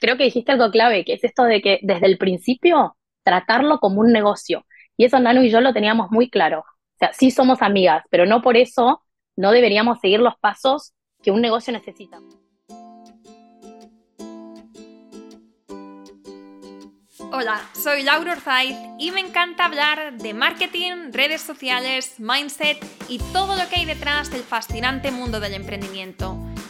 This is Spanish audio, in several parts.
creo que dijiste algo clave, que es esto de que desde el principio tratarlo como un negocio. Y eso Nanu y yo lo teníamos muy claro. O sea, sí somos amigas, pero no por eso no deberíamos seguir los pasos que un negocio necesita. Hola, soy Laura Orzaiz y me encanta hablar de marketing, redes sociales, mindset y todo lo que hay detrás del fascinante mundo del emprendimiento.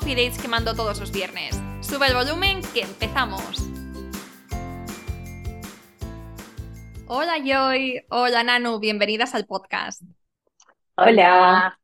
coffee dates que mando todos los viernes. Sube el volumen que empezamos. Hola Joy, hola Nanu, bienvenidas al podcast. Hola.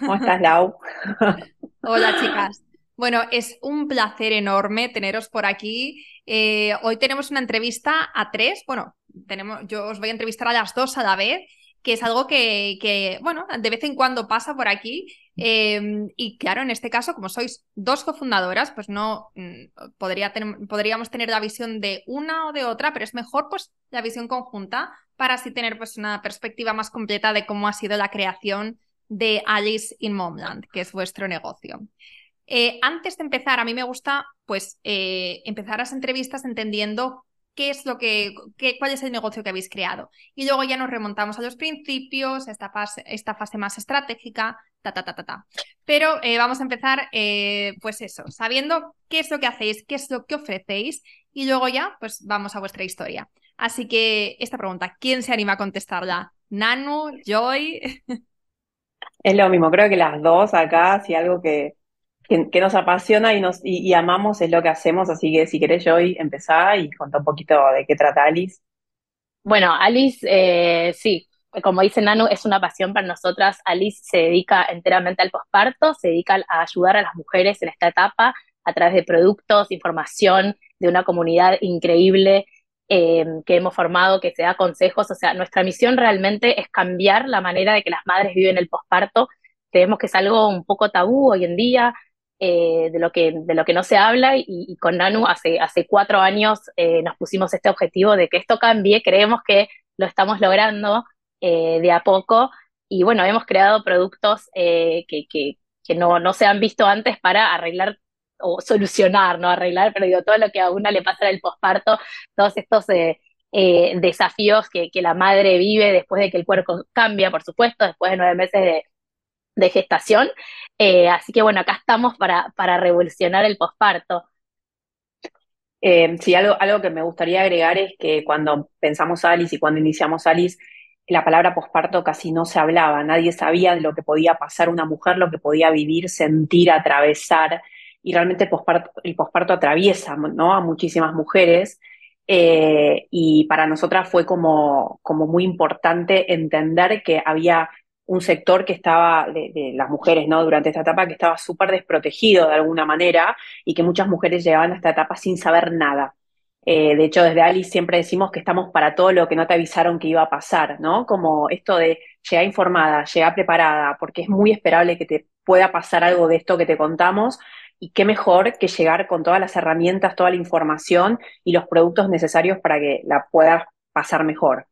¿Cómo estás, Lau? Hola, chicas. Bueno, es un placer enorme teneros por aquí. Eh, hoy tenemos una entrevista a tres. Bueno, tenemos, yo os voy a entrevistar a las dos a la vez, que es algo que, bueno, de vez en cuando pasa por aquí. Em, y claro, en este caso, como sois dos cofundadoras, pues no mm, podría podríamos tener la visión de una o de otra, pero es mejor pues la visión conjunta para así tener pues una perspectiva más completa de cómo ha sido la creación de Alice in Momland, que es vuestro negocio. Eh, antes de empezar, a mí me gusta pues eh, empezar las entrevistas entendiendo qué es lo que, cuál es el negocio que habéis creado. Y luego ya nos remontamos a los principios, esta fase, esta fase más estratégica, ta, ta, ta, ta, ta. Pero eh, vamos a empezar, pues eso, sabiendo qué es lo que hacéis, qué es lo que ofrecéis, y luego ya, pues vamos a vuestra historia. Así que esta pregunta, ¿quién se anima a contestarla? ¿Nanu? ¿Joy? Es lo mismo, creo que las dos acá, si algo que, que, nos apasiona y, nos, y, amamos es lo que hacemos, así que si querés hoy empezar y contar un poquito de qué trata Alice. Bueno, Alice, eh, sí, como dice Nanu, es una pasión para nosotras. Alice se dedica enteramente al posparto, se dedica a ayudar a las mujeres en esta etapa a través de productos, información, de una comunidad increíble eh, que hemos formado, que se da consejos. O sea, nuestra misión realmente es cambiar la manera de que las madres viven el posparto. Creemos que es algo un poco tabú hoy en día, eh, de, lo que, de lo que no se habla, y, con Nanu hace, hace cuatro años eh, nos pusimos este objetivo de que esto cambie. Creemos que lo estamos logrando de a poco. Y bueno, hemos creado productos que, que, que no, no se han visto antes para arreglar o solucionar, no arreglar, pero todo lo que a una le pasa en el posparto, todos estos eh, eh, desafíos que, que, la madre vive después de que el cuerpo cambia, por supuesto, después de nueve meses de, de gestación. Eh, así que bueno, acá estamos para, para revolucionar el posparto. sí, algo, algo que me gustaría agregar es que cuando pensamos Alice y cuando iniciamos Alice, la palabra posparto casi no se hablaba, nadie sabía de lo que podía pasar una mujer, lo que podía vivir, sentir, atravesar y realmente el posparto, atraviesa ¿no? a muchísimas mujeres. Eh, y para nosotras fue como, como muy importante entender que había un sector que estaba, de, las mujeres, ¿no? Durante esta etapa, que estaba súper desprotegido de alguna manera y que muchas mujeres llegaban a esta etapa sin saber nada. Eh, de hecho, desde Ali siempre decimos que estamos para todo lo que no te avisaron que iba a pasar, ¿no? Como esto de llegar informada, llegar preparada, porque es muy esperable que te pueda pasar algo de esto que te contamos, y qué mejor que llegar con todas las herramientas, toda la información y los productos necesarios para que la puedas pasar mejor.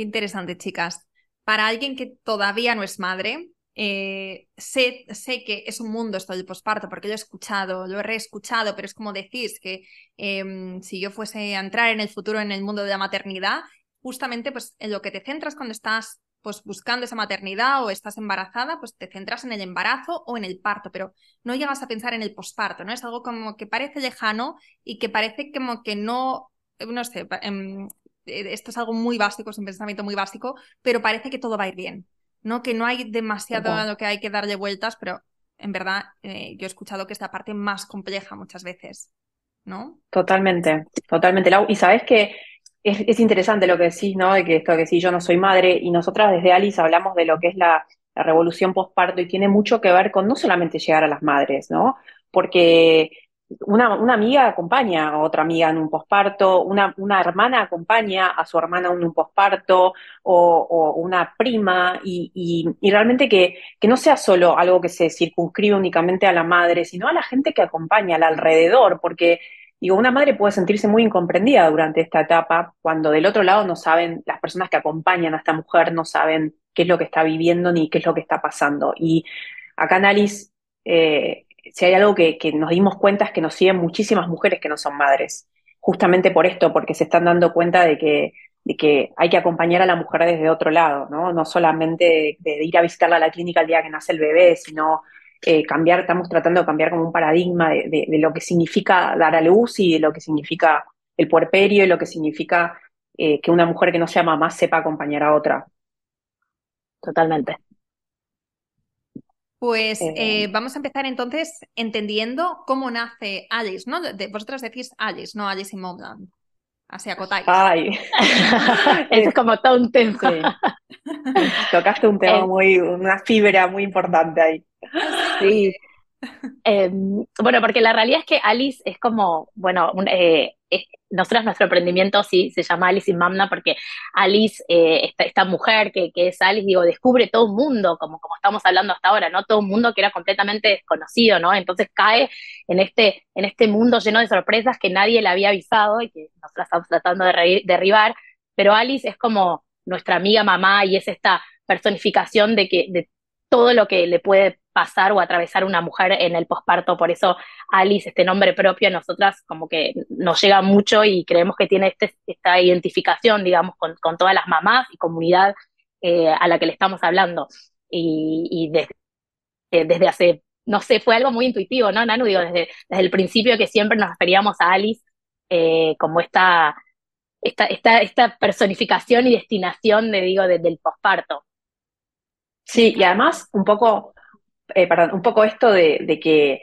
Qué interesante, chicas. Para alguien que todavía no es madre, eh, sé, sé, que es un mundo esto del posparto, porque lo he escuchado, lo he reescuchado, pero es como decís que em, si yo fuese a entrar en el futuro en el mundo de la maternidad, justamente pues en lo que te centras cuando estás pues buscando esa maternidad o estás embarazada, pues te centras en el embarazo o en el parto, pero no llegas a pensar en el posparto, ¿no? Es algo como que parece lejano y que parece como que no, no sé, em, esto es algo muy básico, es un pensamiento muy básico, pero parece que todo va a ir bien, ¿no? Que no hay demasiado a lo que hay que darle vueltas, pero en verdad eh, yo he escuchado que es la parte más compleja muchas veces, ¿no? Totalmente, totalmente. Y sabes que es, interesante lo que decís, ¿no? De que esto que sí, yo no soy madre, y nosotras desde Alice hablamos de lo que es la, la revolución postparto y tiene mucho que ver con no solamente llegar a las madres, ¿no? Porque una, una, amiga acompaña a otra amiga en un posparto, una, una, hermana acompaña a su hermana en un posparto, o, una prima, y, y, realmente que, que, no sea solo algo que se circunscribe únicamente a la madre, sino a la gente que acompaña, al alrededor, porque digo, una madre puede sentirse muy incomprendida durante esta etapa, cuando del otro lado no saben, las personas que acompañan a esta mujer no saben qué es lo que está viviendo ni qué es lo que está pasando. Y acá Annalise eh, si hay algo que, nos dimos cuenta es que nos siguen muchísimas mujeres que no son madres, justamente por esto, porque se están dando cuenta de que, de que hay que acompañar a la mujer desde otro lado, ¿no? No solamente de, ir a visitarla a la clínica el día que nace el bebé, sino eh, cambiar, estamos tratando de cambiar como un paradigma de, lo que significa dar a luz y de lo que significa el puerperio y lo que significa eh, que una mujer que no sea mamá sepa acompañar a otra. Totalmente. Pues eh, eh, vamos a empezar entonces entendiendo cómo nace Alice, ¿no? De, vosotros decís Alice, no Alice in Momland. Así acotáis. Ay, eso es como todo un tema. Tocaste un tema eh, muy, una fibra muy importante ahí. Sí. Em, bueno, porque la realidad es que Alice es como, bueno, un, nosotros nuestro emprendimiento sí se llama Alice in Mamna porque Alice, eh, esta, mujer que, es Alice, digo, descubre todo un mundo, como, como estamos hablando hasta ahora, ¿no? Todo un mundo que era completamente desconocido, ¿no? Entonces cae en este, en este mundo lleno de sorpresas que nadie le había avisado y que nosotros estamos tratando de derribar, pero Alice es como nuestra amiga mamá y es esta personificación de que todo lo que le puede pasar o atravesar una mujer en el posparto. Por eso Alice, este nombre propio, a nosotras como que nos llega mucho y creemos que tiene este, esta identificación, digamos, con, todas las mamás y comunidad eh, a la que le estamos hablando. Y, desde, eh, desde, hace, no sé, fue algo muy intuitivo, ¿no, Nanu? Digo, desde, el principio que siempre nos referíamos a Alice eh, como esta, esta, esta, esta personificación y destinación, de, digo, del posparto. Sí, y además un poco, eh, perdón, un poco esto de, que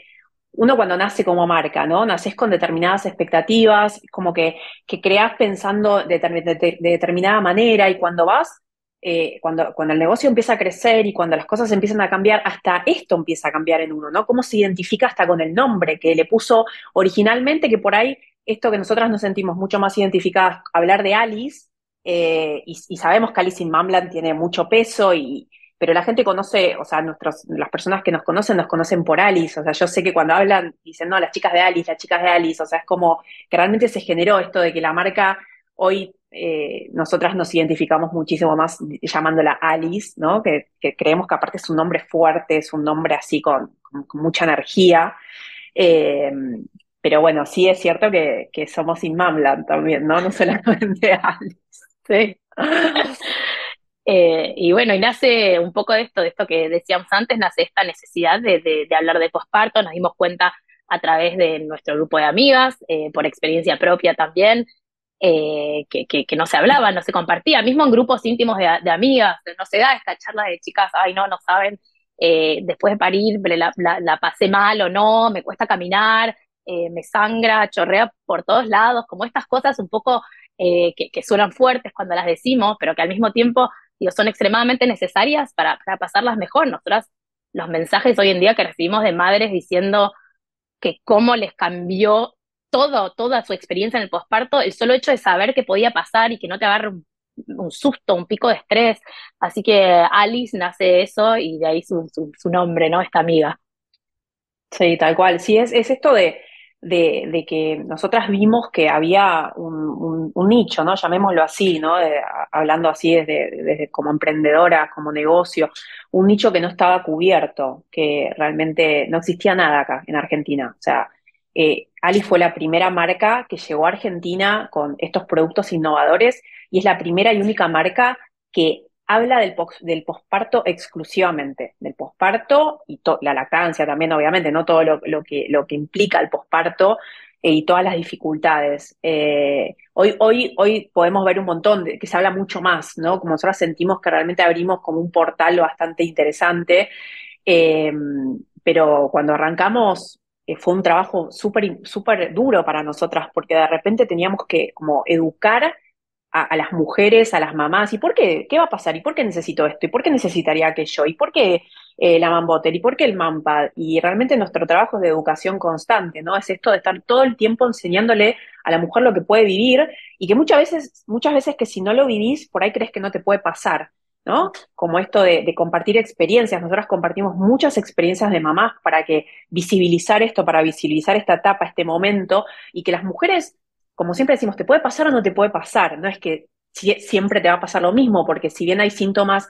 uno cuando nace como marca, ¿no? Naces con determinadas expectativas, como que, que creas pensando de, determinada manera y cuando vas, eh, cuando, cuando el negocio empieza a crecer y cuando las cosas empiezan a cambiar, hasta esto empieza a cambiar en uno, ¿no? Cómo se identifica hasta con el nombre que le puso originalmente, que por ahí esto que nosotras nos sentimos mucho más identificadas, hablar de Alice, eh, y, y, sabemos que Alice in Mamland tiene mucho peso y, pero la gente conoce, o sea, nuestros, las personas que nos conocen nos conocen por Alice, o sea, yo sé que cuando hablan dicen, no, las chicas de Alice, las chicas de Alice, o sea, es como que realmente se generó esto de que la marca hoy eh, nosotras nos identificamos muchísimo más llamándola Alice, ¿no? Que, creemos que aparte es un nombre fuerte, es un nombre así con, mucha energía. Eh, pero bueno, sí es cierto que, somos Inmamland también, ¿no? No solamente Alice. Sí. Eh, y bueno, y nace un poco de esto, de esto que decíamos antes, nace esta necesidad de, hablar de posparto, nos dimos cuenta a través de nuestro grupo de amigas, eh, por experiencia propia también, eh, que, no se hablaba, no se compartía, mismo en grupos íntimos de, amigas, no se da esta charla de chicas, ay no, no saben, después de parir la, pasé mal o no, me cuesta caminar, me sangra, chorrea por todos lados, como estas cosas un poco que suenan fuertes cuando las decimos, pero que al mismo tiempo digo, son extremadamente necesarias para, para pasarlas mejor. Nosotras, los mensajes hoy en día que recibimos de madres diciendo que cómo les cambió todo, toda su experiencia en el posparto, el solo hecho de saber que podía pasar y que no te agarre un, susto, un pico de estrés. Así que Alice nace eso y de ahí su, su, nombre, ¿no? Esta amiga. Sí, tal cual. Sí, es, es esto de, de, que nosotras vimos que había un, nicho, ¿no? Llamémoslo así, ¿no? hablando así desde, desde, como emprendedora, como negocio, un nicho que no estaba cubierto, que realmente no existía nada acá en Argentina. O sea, eh, Ali fue la primera marca que llegó a Argentina con estos productos innovadores y es la primera y única marca que habla del, posparto exclusivamente, del posparto y la lactancia también, obviamente, no todo lo, que, lo que implica el posparto eh, y todas las dificultades. Eh, hoy, hoy, hoy podemos ver un montón, de, que se habla mucho más, ¿no? Como nosotros sentimos que realmente abrimos como un portal bastante interesante, eh, pero cuando arrancamos fue un trabajo súper súper duro para nosotras, porque de repente teníamos que como educar a, las mujeres, a las mamás, ¿y por qué? ¿Qué va a pasar? ¿Y por qué necesito esto? ¿Y por qué necesitaría aquello? ¿Y por qué eh, la Mambotter? ¿Y por qué el Mampad? Y realmente nuestro trabajo es de educación constante, ¿no? Es esto de estar todo el tiempo enseñándole a la mujer lo que puede vivir y que muchas veces, muchas veces que si no lo vivís, por ahí crees que no te puede pasar. ¿no? Como esto de, de, compartir experiencias. Nosotras compartimos muchas experiencias de mamás para que visibilizar esto, para visibilizar esta etapa, este momento, y que las mujeres como siempre decimos, ¿te puede pasar o no te puede pasar? No es que siempre te va a pasar lo mismo, porque si bien hay síntomas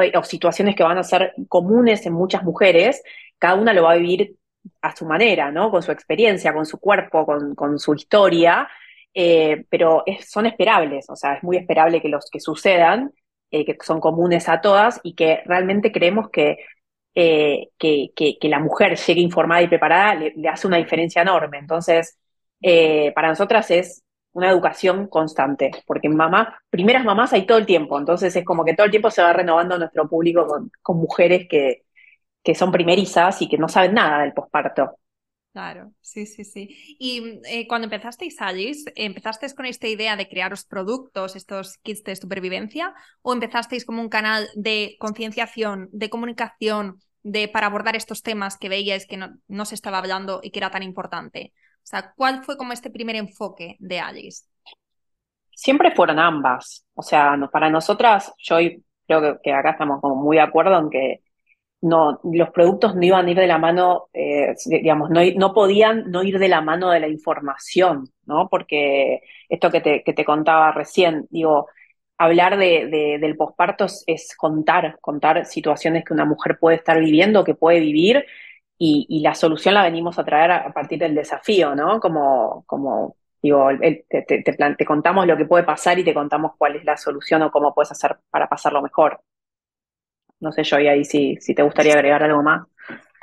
eh, o, situaciones que van a ser comunes en muchas mujeres, cada una lo va a vivir a su manera, ¿no? Con su experiencia, con su cuerpo, con, su historia, eh, pero son esperables, o sea, es muy esperable que los que sucedan, eh, que son comunes a todas y que realmente creemos que, que, la mujer llegue informada y preparada le hace una diferencia enorme. Entonces, eh, para nosotras es una educación constante, porque mamá, primeras mamás hay todo el tiempo, entonces es como que todo el tiempo se va renovando nuestro público con, mujeres que, que son primerizas y que no saben nada del posparto. Claro, sí, sí, sí. Y eh, cuando empezasteis, Alice, ¿empezasteis con esta idea de crearos productos, estos kits de supervivencia, o empezasteis como un canal de concienciación, de comunicación, de para abordar estos temas que veíais que no, no se estaba hablando y que era tan importante? O sea, ¿cuál fue como este primer enfoque de Alice? Siempre fueron ambas. O sea, para nosotras, yo creo que, acá estamos como muy de acuerdo en que no, los productos no iban a ir de la mano, eh, digamos, no, no, podían no ir de la mano de la información, ¿no? Porque esto que te, que te contaba recién, digo, hablar de, del posparto es, contar, contar situaciones que una mujer puede estar viviendo, que puede vivir, y, la solución la venimos a traer a, partir del desafío, ¿no? Como, como digo, te, te, contamos lo que puede pasar y te contamos cuál es la solución o cómo puedes hacer para pasarlo mejor. No sé, yo y ahí si, si te gustaría agregar algo más.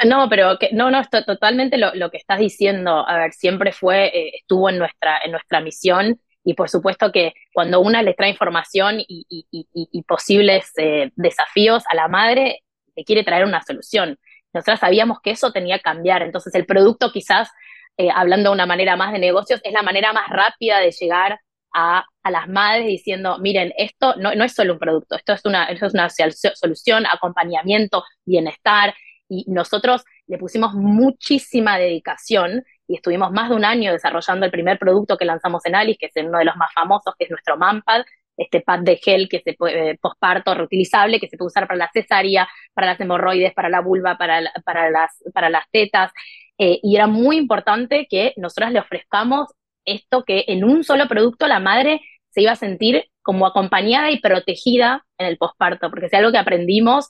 No, pero que, no, no, esto, totalmente lo, lo, que estás diciendo, a ver, siempre fue, eh, estuvo en nuestra, en nuestra misión y por supuesto que cuando una le trae información y, posibles eh, desafíos a la madre, le quiere traer una solución. Nosotras sabíamos que eso tenía que cambiar, entonces el producto quizás, eh, hablando de una manera más de negocios, es la manera más rápida de llegar a, a las madres diciendo, miren, esto no, no, es solo un producto, esto es una, esto es una solución, acompañamiento, bienestar, y nosotros le pusimos muchísima dedicación y estuvimos más de un año desarrollando el primer producto que lanzamos en Alice, que es uno de los más famosos, que es nuestro Manpad, este pad de gel que se puede, eh, posparto reutilizable, que se puede usar para la cesárea, para las hemorroides, para la vulva, para, para, las, para las tetas. Eh, y era muy importante que nosotras le ofrezcamos esto que en un solo producto la madre se iba a sentir como acompañada y protegida en el posparto, porque si algo que aprendimos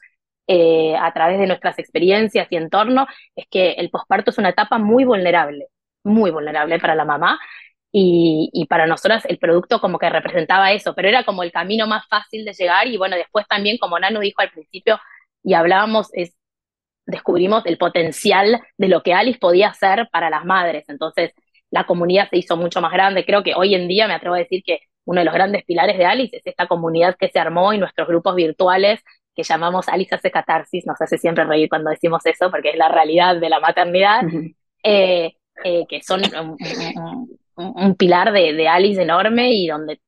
eh, a través de nuestras experiencias y entorno es que el posparto es una etapa muy vulnerable, muy vulnerable para la mamá y, para nosotras el producto como que representaba eso, pero era como el camino más fácil de llegar y bueno, después también como Nano dijo al principio y hablábamos, es, descubrimos el potencial de lo que Alice podía hacer para las madres, entonces la comunidad se hizo mucho más grande, creo que hoy en día me atrevo a decir que uno de los grandes pilares de Alice es esta comunidad que se armó y nuestros grupos virtuales que llamamos Alice hace catarsis, nos hace siempre reír cuando decimos eso, porque es la realidad de la maternidad, eh, eh, que son un, pilar de, de, Alice enorme y donde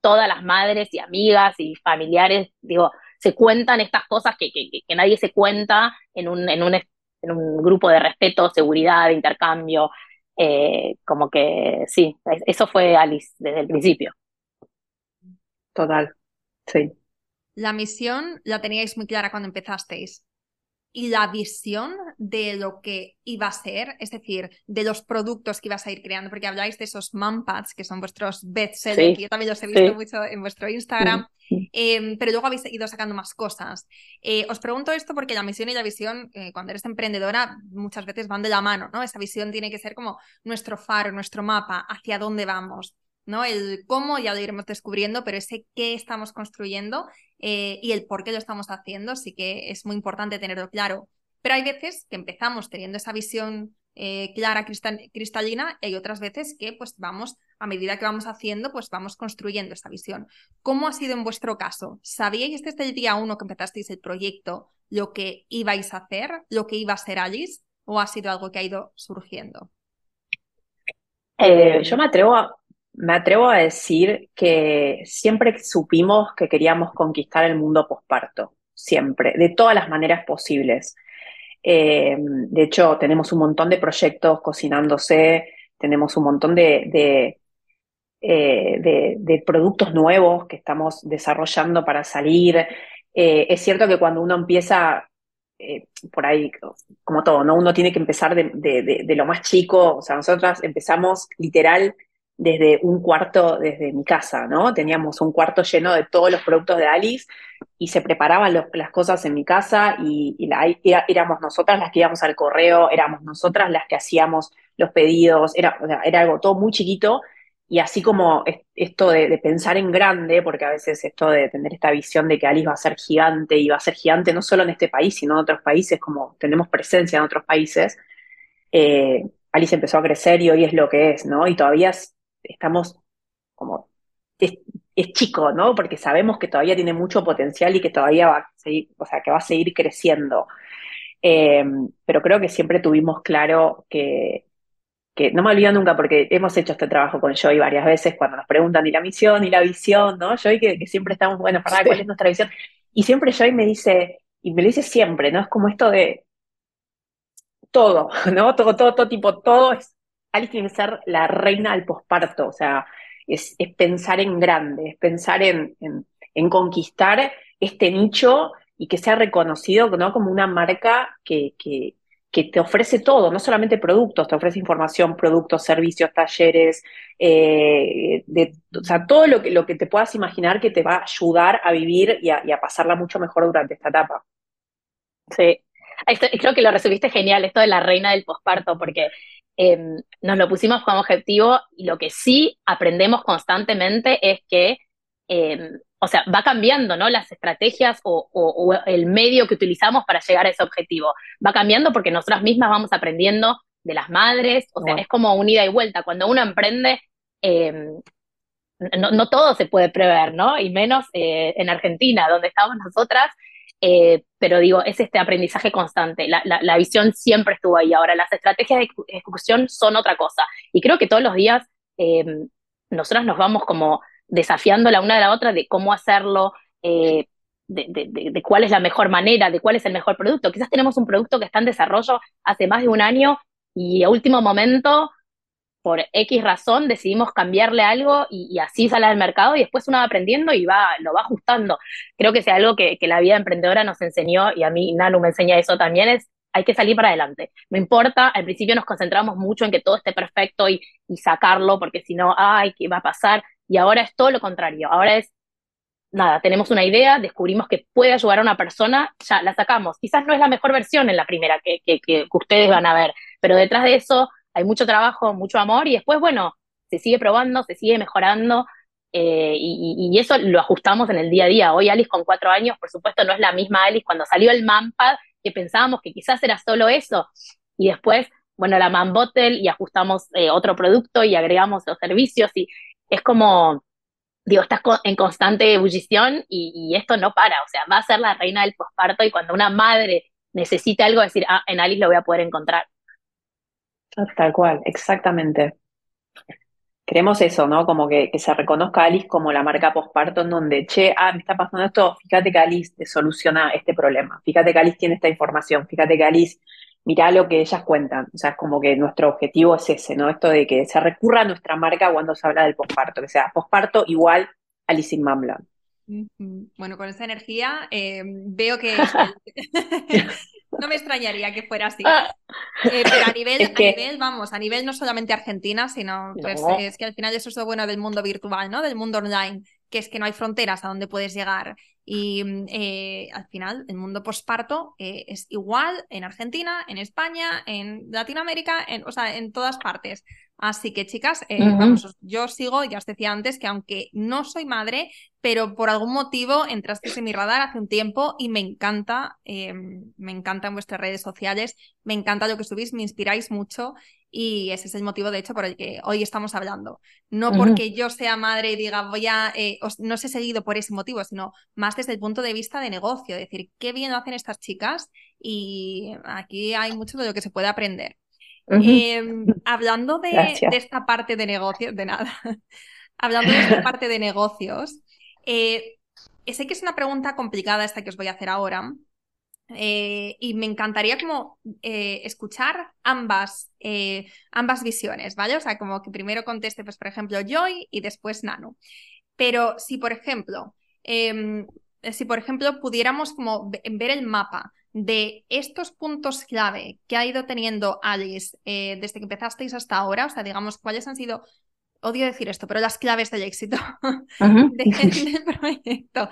todas las madres y amigas y familiares, digo, se cuentan estas cosas que, que, que nadie se cuenta en un, en, un, en un grupo de respeto, seguridad, intercambio. Eh, como que sí, eso fue Alice desde el principio. Total, sí. La misión la teníais muy clara cuando empezasteis y la visión de lo que iba a ser, es decir, de los productos que ibas a ir creando, porque habláis de esos pads que son vuestros bestsellers, que yo también los he visto mucho en vuestro Instagram, em, pero luego habéis ido sacando más cosas. Eh, os pregunto esto porque la misión y la visión, eh, cuando eres emprendedora, muchas veces van de la mano, ¿no? Esa visión tiene que ser como nuestro faro, nuestro mapa, hacia dónde vamos. ¿no? El cómo ya lo iremos descubriendo, pero ese qué estamos construyendo eh, y el por qué lo estamos haciendo sí que es muy importante tenerlo claro. Pero hay veces que empezamos teniendo esa visión eh, clara, cristalina, y hay otras veces que pues vamos, a medida que vamos haciendo, pues vamos construyendo esa visión. ¿Cómo ha sido en vuestro caso? ¿Sabíais desde el día uno que empezasteis el proyecto lo que ibais a hacer, lo que iba a ser Alice, o ha sido algo que ha ido surgiendo? Eh, yo me atrevo a, me atrevo a decir que siempre supimos que queríamos conquistar el mundo posparto, siempre, de todas las maneras posibles. Eh, de hecho, tenemos un montón de proyectos cocinándose, tenemos un montón de, eh, de, productos nuevos que estamos desarrollando para salir. Eh, es cierto que cuando uno empieza por ahí, como todo, ¿no? Uno tiene que empezar de, de, lo más chico, o sea, nosotras empezamos literal desde un cuarto, desde mi casa, ¿no? Teníamos un cuarto lleno de todos los productos de Alice y se preparaban las cosas en mi casa y, éramos nosotras las que íbamos al correo, éramos nosotras las que hacíamos los pedidos, era, era algo todo muy chiquito y así como esto de, pensar en grande, porque a veces esto de tener esta visión de que Alice va a ser gigante y va a ser gigante no solo en este país, sino en otros países, como tenemos presencia en otros países, eh, Alice empezó a crecer y hoy es lo que es, ¿no? Y todavía estamos como, es, chico, ¿no? Porque sabemos que todavía tiene mucho potencial y que todavía va a seguir, o sea, que va a seguir creciendo. Eh, pero creo que siempre tuvimos claro que, que no me olvido nunca porque hemos hecho este trabajo con Joy varias veces cuando nos preguntan y la misión y la visión, ¿no? Joy que, que siempre estamos, bueno, para ¿cuál es nuestra visión? Y siempre Joy me dice, y me lo dice siempre, ¿no? Es como esto de todo, ¿no? Todo, todo, todo tipo, todo es Alice tiene que ser la reina del posparto, o sea, es, pensar en grande, es pensar en, conquistar este nicho y que sea reconocido ¿no? como una marca que, que, te ofrece todo, no solamente productos, te ofrece información, productos, servicios, talleres, eh, o sea, todo lo que, lo que te puedas imaginar que te va a ayudar a vivir y a, pasarla mucho mejor durante esta etapa. Sí, creo que lo resumiste genial, esto de la reina del posparto, porque Em, nos lo pusimos como objetivo y lo que sí aprendemos constantemente es que, em, o sea, va cambiando, ¿no? Las estrategias o, el medio que utilizamos para llegar a ese objetivo. Va cambiando porque nosotras mismas vamos aprendiendo de las madres, o sea, es como un ida y vuelta. Cuando uno emprende, em, no, todo se puede prever, ¿no? Y menos eh, en Argentina, donde estamos nosotras, eh, pero digo, es este aprendizaje constante. La, visión siempre estuvo ahí. Ahora, las estrategias de ejecución son otra cosa. Y creo que todos los días eh, nos vamos como desafiando la una de la otra de cómo hacerlo, eh, de, cuál es la mejor manera, de cuál es el mejor producto. Quizás tenemos un producto que está en desarrollo hace más de un año y a último momento por X razón decidimos cambiarle algo y, así sale al mercado y después uno va aprendiendo y va, lo va ajustando. Creo que es algo que, la vida emprendedora nos enseñó y a mí Nanu me enseña eso también, es hay que salir para adelante. No importa, al principio nos concentramos mucho en que todo esté perfecto y, sacarlo, porque si no, ay, ¿qué va a pasar? Y ahora es todo lo contrario. Ahora es, nada, tenemos una idea, descubrimos que puede ayudar a una persona, ya la sacamos. Quizás no es la mejor versión en la primera que ustedes van a ver, pero detrás de eso hay mucho trabajo, mucho amor y después, bueno, se sigue probando, se sigue mejorando eh, y, eso lo ajustamos en el día a día. Hoy Alice con cuatro años, por supuesto, no es la misma Alice cuando salió el Manpad, que pensábamos que quizás era solo eso y después, bueno, la Man Bottle y ajustamos eh, otro producto y agregamos los servicios y es como, digo, estás en constante ebullición y, y esto no para, o sea, va a ser la reina del posparto y cuando una madre necesita algo, decir, ah, en Alice lo voy a poder encontrar. Tal cual, exactamente. Queremos eso, ¿no? Como que, se reconozca Alice como la marca postparto en donde, che, ah, me está pasando esto, fíjate que Alice te soluciona este problema, fíjate que Alice tiene esta información, fíjate que Alice, mira lo que ellas cuentan. O sea, es como que nuestro objetivo es ese, ¿no? Esto de que se recurra a nuestra marca cuando se habla del postparto, que sea postparto igual Alice in Mamland. Bueno, con esa energía eh, veo que no me extrañaría que fuera así. Ah. Eh, pero a nivel, a nivel, vamos, a nivel no solamente Argentina, sino pues, es que al final eso es lo bueno del mundo virtual, ¿no? Del mundo online, que es que no hay fronteras a donde puedes llegar. Y eh, al final, el mundo posparto es igual en Argentina, en España, en Latinoamérica, en, o sea, en todas partes. Así que, chicas, eh, vamos, yo sigo, ya os decía antes, que aunque no soy madre, pero por algún motivo entraste en mi radar hace un tiempo y me encanta, eh, me encantan vuestras redes sociales, me encanta lo que subís, me inspiráis mucho y ese es el motivo, de hecho, por el que hoy estamos hablando. No porque yo sea madre y diga, voy a, eh, no os he seguido por ese motivo, sino más desde el punto de vista de negocio, decir, qué bien lo hacen estas chicas y aquí hay mucho de lo que se puede aprender. Em, hablando de, esta parte de negocios, de nada, hablando de esta parte de negocios, eh, sé que es una pregunta complicada esta que os voy a hacer ahora, eh, y me encantaría como eh, escuchar ambas, ambas visiones, ¿vale? O sea, como que primero conteste, pues, por ejemplo, Joy y después Nano. Pero si, por ejemplo, em, si, por ejemplo, pudiéramos como ver el mapa de estos puntos clave que ha ido teniendo Alice eh, desde que empezasteis hasta ahora, o sea, digamos, cuáles han sido, odio decir esto, pero las claves del éxito del proyecto.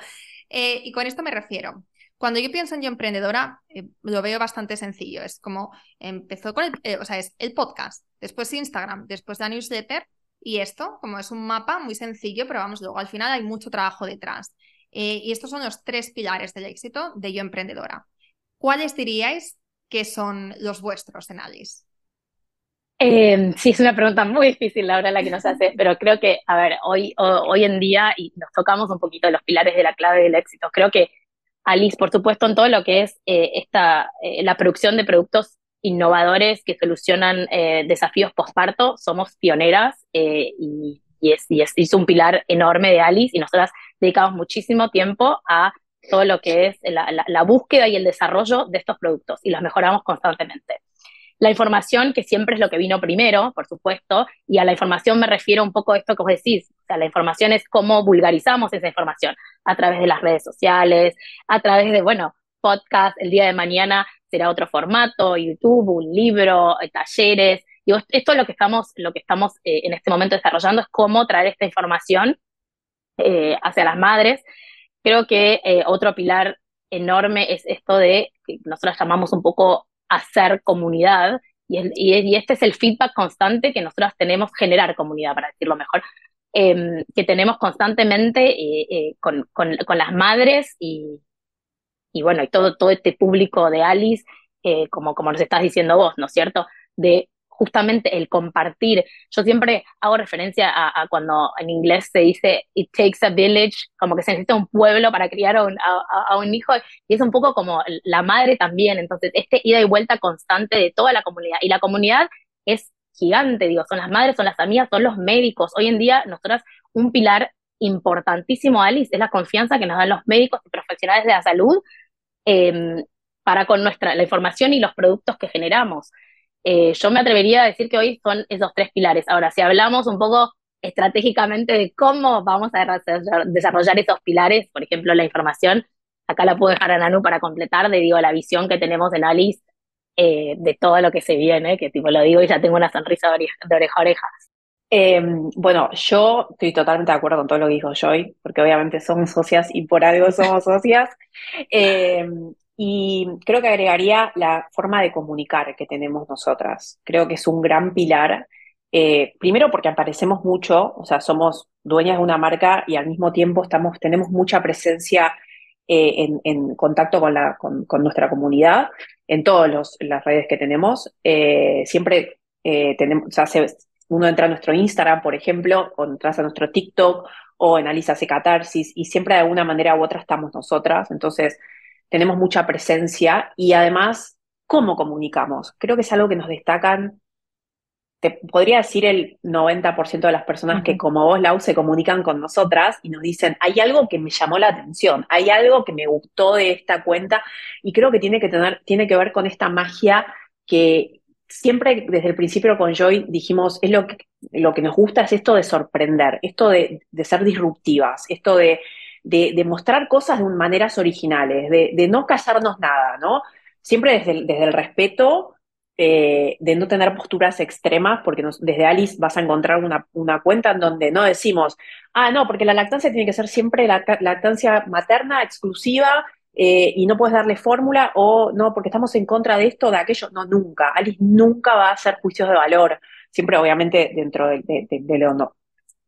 Eh, y con esto me refiero. Cuando yo pienso en yo emprendedora, eh, lo veo bastante sencillo. Es como empezó con el, o sea, es el podcast, después Instagram, después la newsletter y esto, como es un mapa muy sencillo, pero vamos, luego al final hay mucho trabajo detrás. y estos son los tres pilares del éxito de yo emprendedora. ¿Cuáles diríais que son los vuestros en Alice? Eh, sí, es una pregunta muy difícil la hora en la que nos hace, pero creo que, a ver, hoy, hoy en día, y nos tocamos un poquito los pilares de la clave del éxito, creo que Alice, por supuesto, en todo lo que es eh, esta, eh, la producción de productos innovadores que solucionan desafíos postparto, somos pioneras y, es, y es un pilar enorme de Alice y nosotras dedicamos muchísimo tiempo a todo lo que es la, búsqueda y el desarrollo de estos productos y los mejoramos constantemente. La información, que siempre es lo que vino primero, por supuesto, y a la información me refiero un poco a esto que os decís, o la información es cómo vulgarizamos esa información a través de las redes sociales, a través de, bueno, podcast, el día de mañana será otro formato, YouTube, un libro, eh, talleres, esto es lo que estamos, lo que estamos eh, en este momento desarrollando, es cómo traer esta información eh, hacia las madres Creo que eh, otro pilar enorme es esto de que nosotros llamamos un poco hacer comunidad, y, y, este es el feedback constante que nosotros tenemos, generar comunidad, para decirlo mejor, em, que tenemos constantemente eh, eh, con, las madres y, bueno, y todo, todo este público de Alice, como, como nos estás diciendo vos, ¿no es cierto? Justamente el compartir. Yo siempre hago referencia a, cuando en inglés se dice it takes a village, como que se necesita un pueblo para criar a un, a, un, hijo, y es un poco como la madre también. Entonces, este ida y vuelta constante de toda la comunidad. Y la comunidad es gigante, digo, son las madres, son las amigas, son los médicos. Hoy en día, nosotras, un pilar importantísimo, Alice, es la confianza que nos dan los médicos y profesionales de la salud em, para con nuestra, la información y los productos que generamos. Eh, yo me atrevería a decir que hoy son esos tres pilares. Ahora, si hablamos un poco estratégicamente de cómo vamos a desarrollar esos pilares, por ejemplo, la información, acá la puedo dejar a Nanu para completar, de digo, la visión que tenemos en Alice eh, de todo lo que se viene, que tipo lo digo y ya tengo una sonrisa de, oreja, a oreja. Em, bueno, yo estoy totalmente de acuerdo con todo lo que dijo Joy, porque obviamente somos socias y por algo somos socias. Em, y creo que agregaría la forma de comunicar que tenemos nosotras. Creo que es un gran pilar. Eh, primero porque aparecemos mucho, o sea, somos dueñas de una marca y al mismo tiempo estamos, tenemos mucha presencia eh, en, contacto con, la, con, nuestra comunidad en todas las redes que tenemos. Eh, siempre tenemos, o sea, uno entra a nuestro Instagram, por ejemplo, o entras a nuestro TikTok o en Alisa y siempre de alguna manera u otra estamos nosotras. Entonces, tenemos mucha presencia y además, ¿cómo comunicamos? Creo que es algo que nos destacan, te podría decir el 90% de las personas que como vos, Lau, se comunican con nosotras y nos dicen, hay algo que me llamó la atención, hay algo que me gustó de esta cuenta y creo que tiene que, tener, tiene que ver con esta magia que siempre desde el principio con Joy dijimos, es lo que, lo que nos gusta es esto de sorprender, esto de ser disruptivas, esto de de, mostrar cosas de maneras originales, de, no callarnos nada, ¿no? Siempre desde el, desde el respeto, eh, de no tener posturas extremas, porque desde Alice vas a encontrar una, una, cuenta en donde no decimos, ah, no, porque la lactancia tiene que ser siempre la lactancia materna, exclusiva, eh, y no puedes darle fórmula, o no, porque estamos en contra de esto, de aquello. No, nunca. Alice nunca va a hacer juicios de valor, siempre obviamente dentro de, de, de, lo,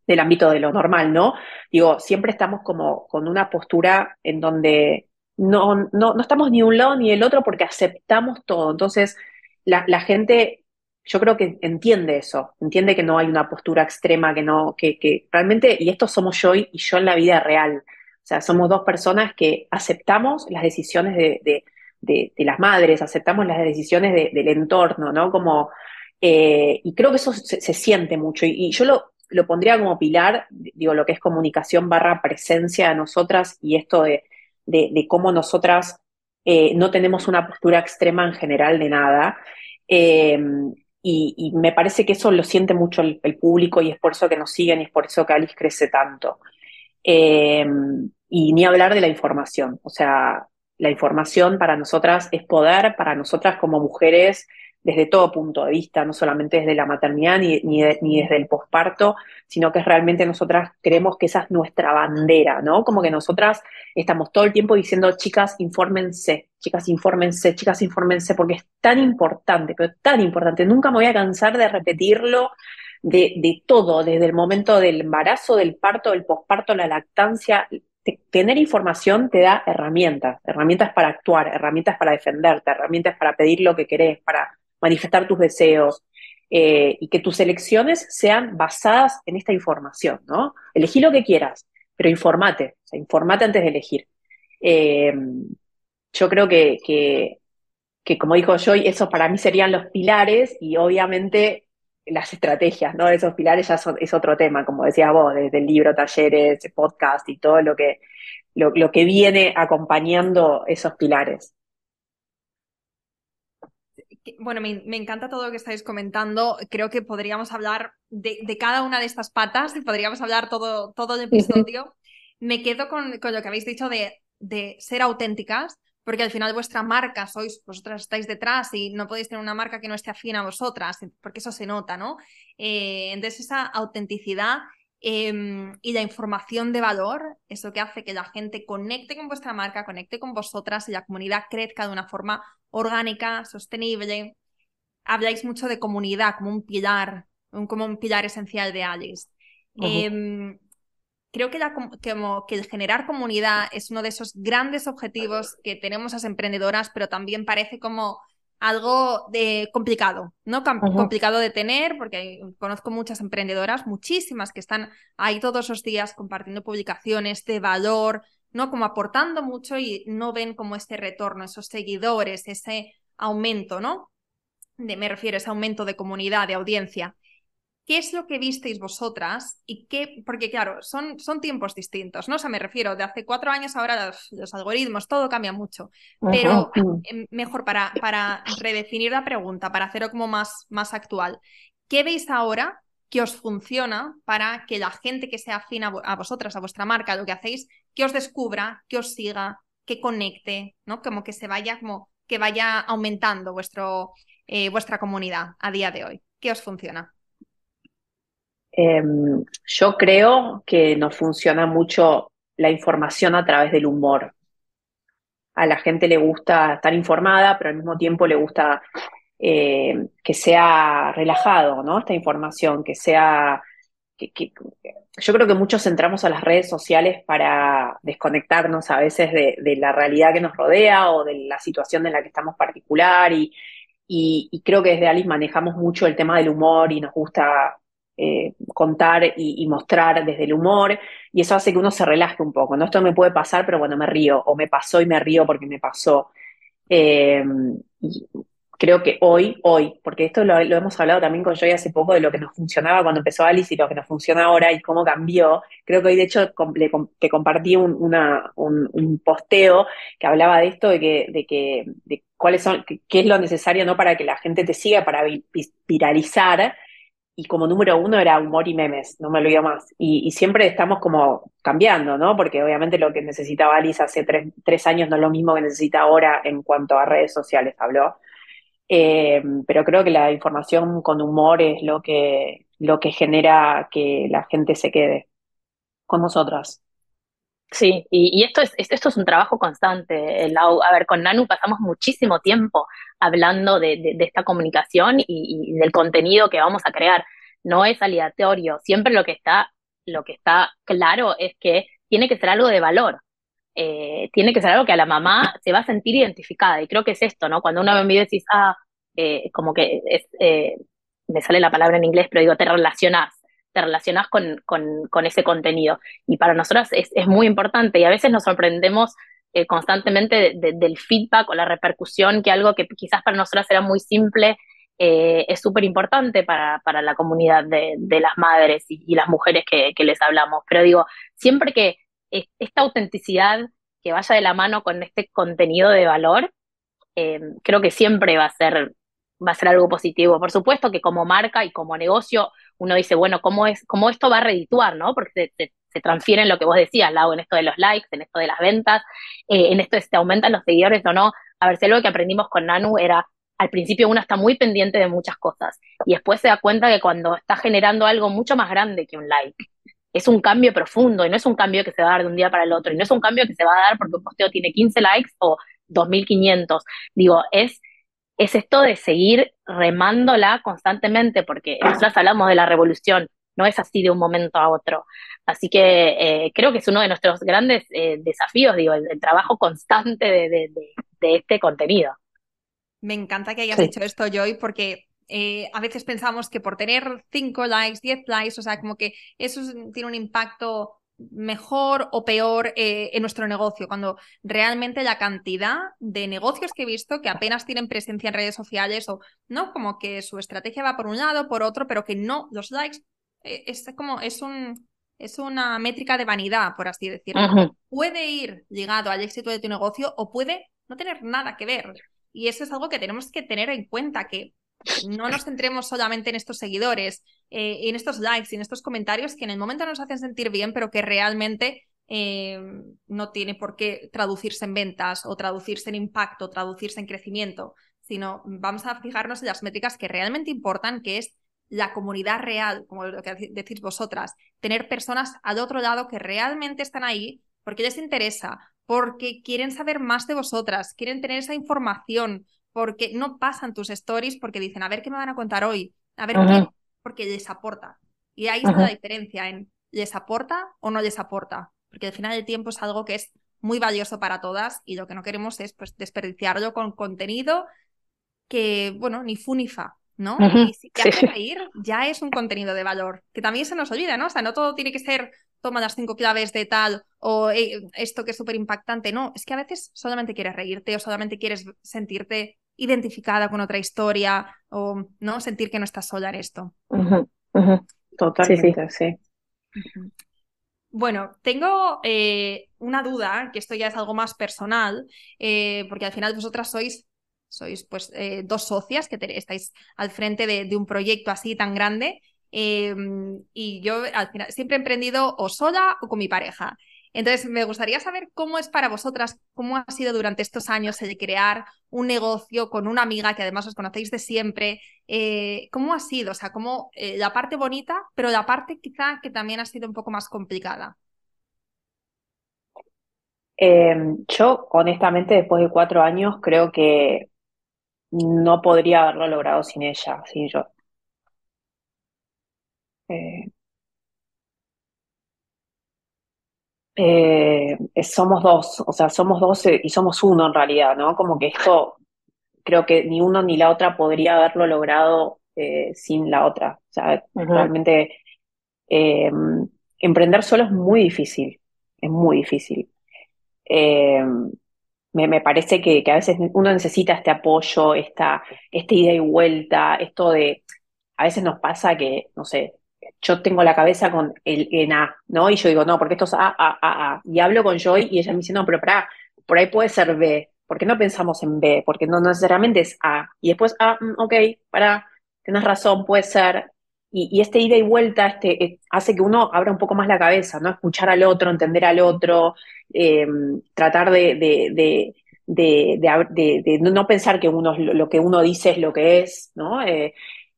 del ámbito de lo normal, ¿no? Digo, siempre estamos como con una postura en donde no, no, no estamos ni un lado ni el otro porque aceptamos todo. Entonces, la, la, gente, yo creo que entiende eso, entiende que no hay una postura extrema, que no, que, que realmente, y esto somos yo y, yo en la vida real. O sea, somos dos personas que aceptamos las decisiones de, de, de, las madres, aceptamos las decisiones del entorno, ¿no? Como Eh, y creo que eso se, siente mucho. Y, yo lo, lo, pondría como pilar, digo, lo que es comunicación barra presencia de nosotras y esto de, de, cómo nosotras eh, no tenemos una postura extrema en general de nada. Eh, y, me parece que eso lo siente mucho el, público y es por eso que nos siguen y es por eso que Alice crece tanto. y ni hablar de la información. O sea, la información para nosotras es poder, para nosotras como mujeres desde todo punto de vista, no solamente desde la maternidad ni, ni, desde el posparto, sino que realmente nosotras creemos que esa es nuestra bandera, ¿no? Como que nosotras estamos todo el tiempo diciendo, chicas, infórmense, chicas, infórmense, chicas, infórmense, porque es tan importante, pero tan importante, nunca me voy a cansar de repetirlo, de, de todo, desde el momento del embarazo, del parto, del posparto, la lactancia, tener información te da herramientas, herramientas para actuar, herramientas para defenderte, herramientas para pedir lo que querés, para manifestar tus deseos eh, y que tus elecciones sean basadas en esta información, ¿no? Elegí lo que quieras, pero informate, o sea, informate antes de elegir. Eh, yo creo que, que, como dijo Joy, esos para mí serían los pilares y obviamente las estrategias, ¿no? Esos pilares ya es otro tema, como decías vos, desde el libro, talleres, podcast y todo lo que, lo que viene acompañando esos pilares bueno, me, encanta todo lo que estáis comentando. Creo que podríamos hablar de, cada una de estas patas y podríamos hablar todo, todo el episodio. Me quedo con, lo que habéis dicho de, de, ser auténticas, porque al final vuestra marca sois, vosotras estáis detrás y no podéis tener una marca que no esté afín a vosotras, porque eso se nota, ¿no? Eh, entonces esa autenticidad em, y la información de valor, eso que hace que la gente conecte con vuestra marca, conecte con vosotras y la comunidad crezca de una forma orgánica, sostenible. Habláis mucho de comunidad como un pilar, como un pilar esencial de Alice. Em, creo que, que, el generar comunidad es uno de esos grandes objetivos que tenemos las emprendedoras, pero también parece como algo de complicado, ¿no? Complicado de tener, porque conozco muchas emprendedoras, muchísimas que están ahí todos los días compartiendo publicaciones de valor, ¿no? Como aportando mucho y no ven como este retorno, esos seguidores, ese aumento, ¿no? De, me refiero a ese aumento de comunidad, de audiencia. ¿Qué es lo que visteis vosotras? Y qué, porque claro, son, son tiempos distintos, ¿no? O sea, me refiero, de hace cuatro años ahora los, algoritmos, todo cambia mucho. Pero em, mejor para, para redefinir la pregunta, para hacerlo como más, más actual. ¿Qué veis ahora que os funciona para que la gente que sea afín a, vosotras, a vuestra marca, lo que hacéis, que os descubra, que os siga, que conecte, ¿no? Como que se vaya, como que vaya aumentando vuestro, eh, vuestra comunidad a día de hoy. ¿Qué os funciona? Em, yo creo que nos funciona mucho la información a través del humor. A la gente le gusta estar informada, pero al mismo tiempo le gusta eh, que sea relajado, ¿no? Esta información, que sea... Yo creo que muchos entramos a las redes sociales para desconectarnos a veces de, la realidad que nos rodea o de la situación en la que estamos particular y, y, creo que desde Alice manejamos mucho el tema del humor y nos gusta eh, contar y, mostrar desde el humor, y eso hace que uno se relaje un poco, ¿no? Esto me puede pasar, pero bueno, me río, o me pasó y me río porque me pasó. Eh, creo que hoy, hoy, porque esto lo, hemos hablado también con Joy hace poco de lo que nos funcionaba cuando empezó Alice y lo que nos funciona ahora y cómo cambió. Creo que hoy, de hecho, te compartí un, un, posteo que hablaba de esto, de que, de que, de cuáles son, qué es lo necesario, ¿no? Para que la gente te siga, para viralizar. Y como número uno era humor y memes, no me olvido más. Y, siempre estamos como cambiando, ¿no? Porque obviamente lo que necesitaba Alice hace tres, tres años no es lo mismo que necesita ahora en cuanto a redes sociales, habló. Eh, pero creo que la información con humor es lo que, lo que genera que la gente se quede con nosotras. Sí, y, esto, es, esto es un trabajo constante. a ver, con Nanu pasamos muchísimo tiempo hablando de, esta comunicación y, del contenido que vamos a crear. No es aleatorio. Siempre lo que está, lo que está claro es que tiene que ser algo de valor. Eh, tiene que ser algo que a la mamá se va a sentir identificada. Y creo que es esto, ¿no? Cuando uno ve un y decís, ah, eh, como que es, eh, me sale la palabra en inglés, pero digo, te relacionás, te relacionás con, con, ese contenido. Y para nosotras es, es, muy importante y a veces nos sorprendemos constantemente del feedback o la repercusión que algo que quizás para nosotras era muy simple es súper importante para, para, la comunidad de, de las madres y, las mujeres que, que, les hablamos. Pero digo, siempre que esta autenticidad que vaya de la mano con este contenido de valor, eh, creo que siempre va a ser va a ser algo positivo. Por supuesto que como marca y como negocio, uno dice, bueno, ¿cómo, es, cómo esto va a redituar, no? Porque se, se, transfiere en lo que vos decías, Lau, en esto de los likes, en esto de las ventas, eh, en esto de si te aumentan los seguidores o no. A ver, si algo que aprendimos con Nanu era, al principio uno está muy pendiente de muchas cosas y después se da cuenta que cuando está generando algo mucho más grande que un like, es un cambio profundo y no es un cambio que se va a dar de un día para el otro y no es un cambio que se va a dar porque un posteo tiene 15 likes o 2.500. Digo, es es esto de seguir remándola constantemente, porque nosotros hablamos de la revolución, no es así de un momento a otro. Así que eh, creo que es uno de nuestros grandes eh, desafíos, digo, el, trabajo constante de, este contenido. Me encanta que hayas dicho esto, Joy, porque eh, a veces pensamos que por tener 5 likes, 10 likes, o sea, como que eso tiene un impacto mejor o peor eh, en nuestro negocio, cuando realmente la cantidad de negocios que he visto que apenas tienen presencia en redes sociales o no, como que su estrategia va por un lado, por otro, pero que no, los likes eh, es como, es un, es una métrica de vanidad, por así decirlo. Puede ir ligado al éxito de tu negocio o puede no tener nada que ver. Y eso es algo que tenemos que tener en cuenta, que no nos centremos solamente en estos seguidores, eh, en estos likes y en estos comentarios que en el momento nos hacen sentir bien, pero que realmente eh, no tiene por qué traducirse en ventas o traducirse en impacto, traducirse en crecimiento, sino vamos a fijarnos en las métricas que realmente importan, que es la comunidad real, como lo que decís vosotras, tener personas al otro lado que realmente están ahí porque les interesa, porque quieren saber más de vosotras, quieren tener esa información, porque no pasan tus stories porque dicen, a ver qué me van a contar hoy, a ver qué, porque les aporta. Y ahí está la diferencia en les aporta o no les aporta, porque al final del tiempo es algo que es muy valioso para todas y lo que no queremos es pues desperdiciarlo con contenido que, bueno, ni fu ni fa, ¿no? Y si te hace reír, ya es un contenido de valor, que también se nos olvida, ¿no? O sea, no todo tiene que ser toma las cinco claves de tal o esto que es súper impactante, no, es que a veces solamente quieres reírte o solamente quieres sentirte identificada con otra historia o no sentir que no estás sola en esto. Totalmente, sí. Bueno, tengo eh, una duda, que esto ya es algo más personal, eh, porque al final vosotras sois, sois pues eh, dos socias que estáis al frente de, de, un proyecto así tan grande. y yo al final siempre he emprendido o sola o con mi pareja. Entonces, me gustaría saber cómo es para vosotras, cómo ha sido durante estos años el crear un negocio con una amiga que además os conocéis de siempre. Eh, ¿Cómo ha sido? O sea, cómo eh, la parte bonita, pero la parte quizá que también ha sido un poco más complicada. Em, yo, honestamente, después de cuatro años, creo que no podría haberlo logrado sin ella, sin yo. Eh, eh, somos dos, o sea, somos dos y somos uno en realidad, ¿no? Como que esto, creo que ni uno ni la otra podría haberlo logrado eh, sin la otra. O sea, realmente eh, emprender solo es muy difícil, es muy difícil. Me, me, parece que, que, a veces uno necesita este apoyo, esta, esta ida y vuelta, esto de, a veces nos pasa que, no sé, yo tengo la cabeza con el en A, ¿no? Y yo digo, no, porque esto es A, A, A, A. Y hablo con Joy y ella me dice, no, pero para, por ahí puede ser B. ¿Por qué no pensamos en B? Porque no necesariamente es A. Y después, ah, mm, ok, para, tienes razón, puede ser. Y, y, este ida y vuelta este, eh, hace que uno abra un poco más la cabeza, ¿no? Escuchar al otro, entender al otro, eh, tratar de, de, de de, de, de, no pensar que uno lo que uno dice es lo que es, ¿no? Eh,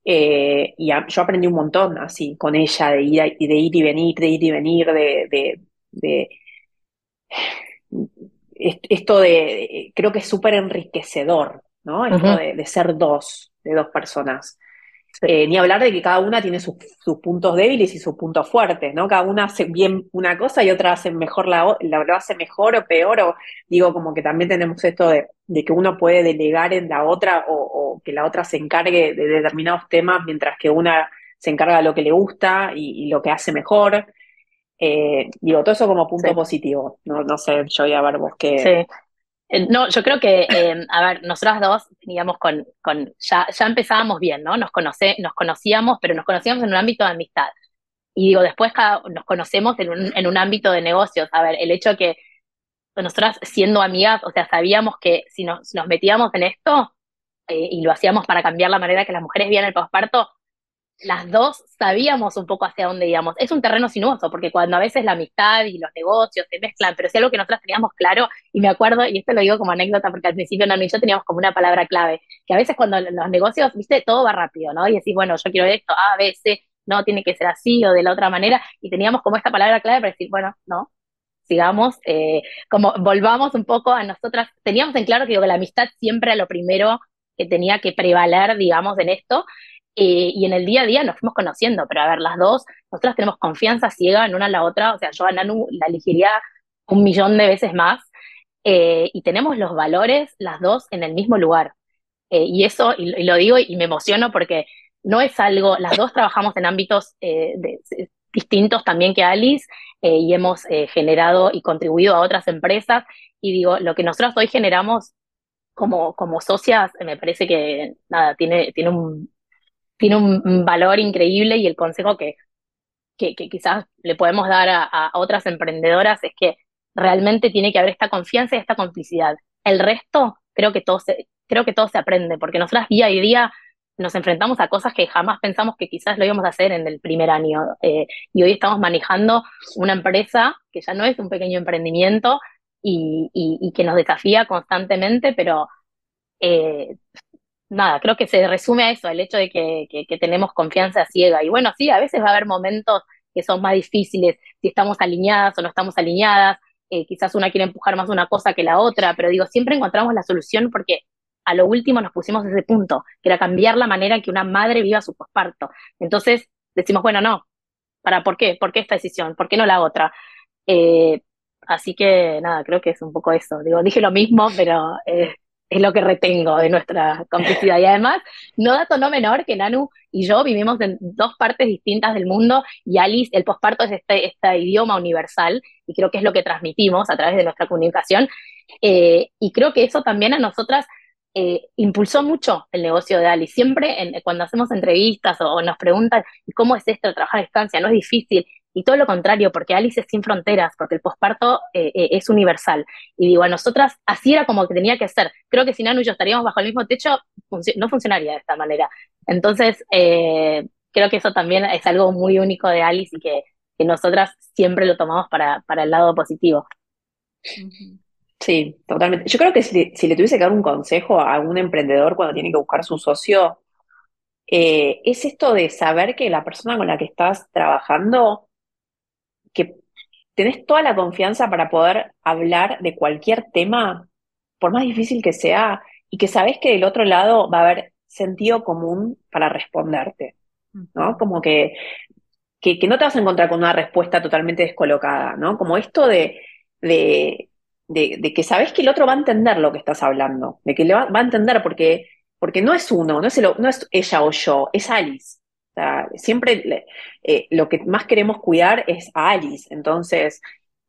eh, y yo aprendí un montón así con ella, de ir, de ir y venir, de ir y venir, de, de, esto de, creo que es súper enriquecedor, ¿no? Esto de, ser dos, de dos personas. Eh, ni hablar de que cada una tiene sus, puntos débiles y sus puntos fuertes, ¿no? Cada una hace bien una cosa y otra hace mejor la, la lo hace mejor o peor, o digo, como que también tenemos esto de, que uno puede delegar en la otra o, que la otra se encargue de determinados temas mientras que una se encarga de lo que le gusta y, lo que hace mejor. Eh, digo, todo eso como punto positivo. No, no sé, yo voy a ver vos qué. Eh, no, yo creo que, eh, a ver, nosotras dos teníamos con, con ya, ya empezábamos bien, ¿no? Nos, conoce, nos conocíamos, pero nos conocíamos en un ámbito de amistad. Y digo, después cada, nos conocemos en un, en un ámbito de negocios. A ver, el hecho que nosotras siendo amigas, o sea, sabíamos que si nos, nos metíamos en esto eh, y lo hacíamos para cambiar la manera que las mujeres veían el posparto, las dos sabíamos un poco hacia dónde íbamos. Es un terreno sinuoso, porque cuando a veces la amistad y los negocios se mezclan, pero es algo que nosotras teníamos claro, y me acuerdo, y esto lo digo como anécdota, porque al principio Nano y yo teníamos como una palabra clave, que a veces cuando los negocios, viste, todo va rápido, ¿no? Y decís, bueno, yo quiero esto, A, B, C, no, tiene que ser así o de la otra manera, y teníamos como esta palabra clave para decir, bueno, no, sigamos, eh, como volvamos un poco a nosotras, teníamos en claro que, digo, la amistad siempre era lo primero que tenía que prevaler, digamos, en esto, eh, y en el día a día nos fuimos conociendo, pero a ver, las dos, nosotras tenemos confianza ciega en una a la otra, o sea, yo a Nanu la elegiría un millón de veces más, eh, y tenemos los valores las dos en el mismo lugar. Eh, y eso, y, lo digo y me emociono porque no es algo, las dos trabajamos en ámbitos distintos también que Alice y hemos generado y contribuido a otras empresas, y digo, lo que nosotros hoy generamos como, como socias, me parece que nada, tiene, tiene un, tiene un valor increíble y el consejo que, que, quizás le podemos dar a, otras emprendedoras es que realmente tiene que haber esta confianza y esta complicidad. El resto, creo que todo se, creo que todo se aprende, porque nosotras día a día nos enfrentamos a cosas que jamás pensamos que quizás lo íbamos a hacer en el primer año. Eh, y hoy estamos manejando una empresa que ya no es un pequeño emprendimiento y, y, que nos desafía constantemente, pero eh, nada, creo que se resume a eso, el hecho de que, que, tenemos confianza ciega. Y bueno, sí, a veces va a haber momentos que son más difíciles, si estamos alineadas o no estamos alineadas, eh, quizás una quiere empujar más una cosa que la otra, pero digo, siempre encontramos la solución porque a lo último nos pusimos ese punto, que era cambiar la manera en que una madre viva su posparto. Entonces decimos, bueno, no, ¿para por qué? ¿Por qué esta decisión? ¿Por qué no la otra? Eh, así que nada, creo que es un poco eso. Digo, dije lo mismo, pero eh, es lo que retengo de nuestra complicidad. Y además, no dato no menor que Nanu y yo vivimos en dos partes distintas del mundo y Alice, el posparto es este, idioma universal y creo que es lo que transmitimos a través de nuestra comunicación. Eh, y creo que eso también a nosotras eh, impulsó mucho el negocio de Alice. Siempre cuando hacemos entrevistas o, nos preguntan cómo es esto trabajar a distancia, no es difícil y todo lo contrario, porque Alice es sin fronteras, porque el posparto eh, eh, es universal. Y digo, a nosotras así era como que tenía que ser. Creo que si Nanu y yo estaríamos bajo el mismo techo, no funcionaría de esta manera. Entonces, eh, creo que eso también es algo muy único de Alice y que, nosotras siempre lo tomamos para, para el lado positivo. Sí, totalmente. Yo creo que si, le tuviese que dar un consejo a algún emprendedor cuando tiene que buscar su socio, es esto de saber que la persona con la que estás trabajando que tenés toda la confianza para poder hablar de cualquier tema, por más difícil que sea, y que sabés que del otro lado va a haber sentido común para responderte, ¿no? Como que, que, no te vas a encontrar con una respuesta totalmente descolocada, ¿no? Como esto de, de, de, que sabés que el otro va a entender lo que estás hablando, de que le va, va a entender porque, porque no es uno, no es, el, no es ella o yo, es Alice siempre eh, lo que más queremos cuidar es a Alice. Entonces,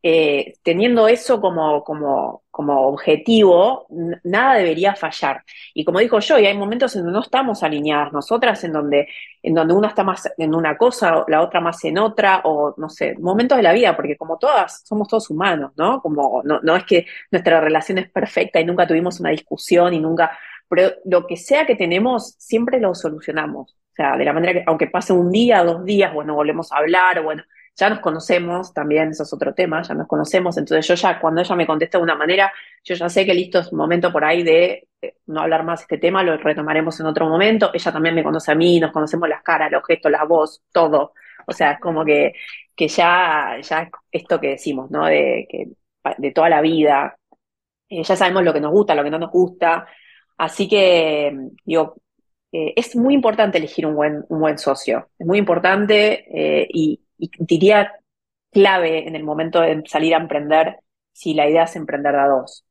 eh, teniendo eso como, como, como objetivo, nada debería fallar. Y como dijo yo, y hay momentos en donde no estamos alineadas nosotras, en donde, en donde una está más en una cosa, la otra más en otra, o no sé, momentos de la vida, porque como todas, somos todos humanos, ¿no? Como no, no es que nuestra relación es perfecta y nunca tuvimos una discusión y nunca, pero lo que sea que tenemos, siempre lo solucionamos. O sea, de la manera que, aunque pase un día, dos días, bueno, volvemos a hablar, bueno, ya nos conocemos, también eso es otro tema, ya nos conocemos, entonces yo ya, cuando ella me contesta de una manera, yo ya sé que listo es momento por ahí de no hablar más este tema, lo retomaremos en otro momento, ella también me conoce a mí, nos conocemos las caras, los gestos, la voz, todo, o sea, es como que, que ya, ya esto que decimos, ¿no? De, que, de toda la vida, eh, ya sabemos lo que nos gusta, lo que no nos gusta, así que, digo, eh, es muy importante elegir un buen, un buen socio. Es muy importante eh, y, diría clave en el momento de salir a emprender si la idea es emprender a dos.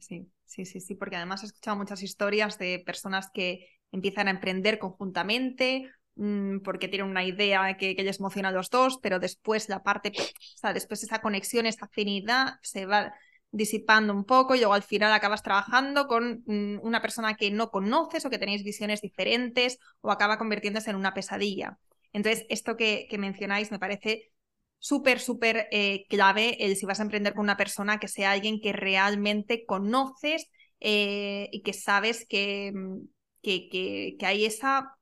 Sí, sí, sí, sí, porque además he escuchado muchas historias de personas que empiezan a emprender conjuntamente mm, porque tienen una idea que, que, les emociona a los dos, pero después la parte, o sea, después esa conexión, esa afinidad se va, disipando un poco y luego al final acabas trabajando con mm, una persona que no conoces o que tenéis visiones diferentes o acaba convirtiéndose en una pesadilla. Entonces, esto que, mencionáis me parece súper, súper eh, clave el si vas a emprender con una persona que sea alguien que realmente conoces eh, y que sabes que, mm, que, que, hay esa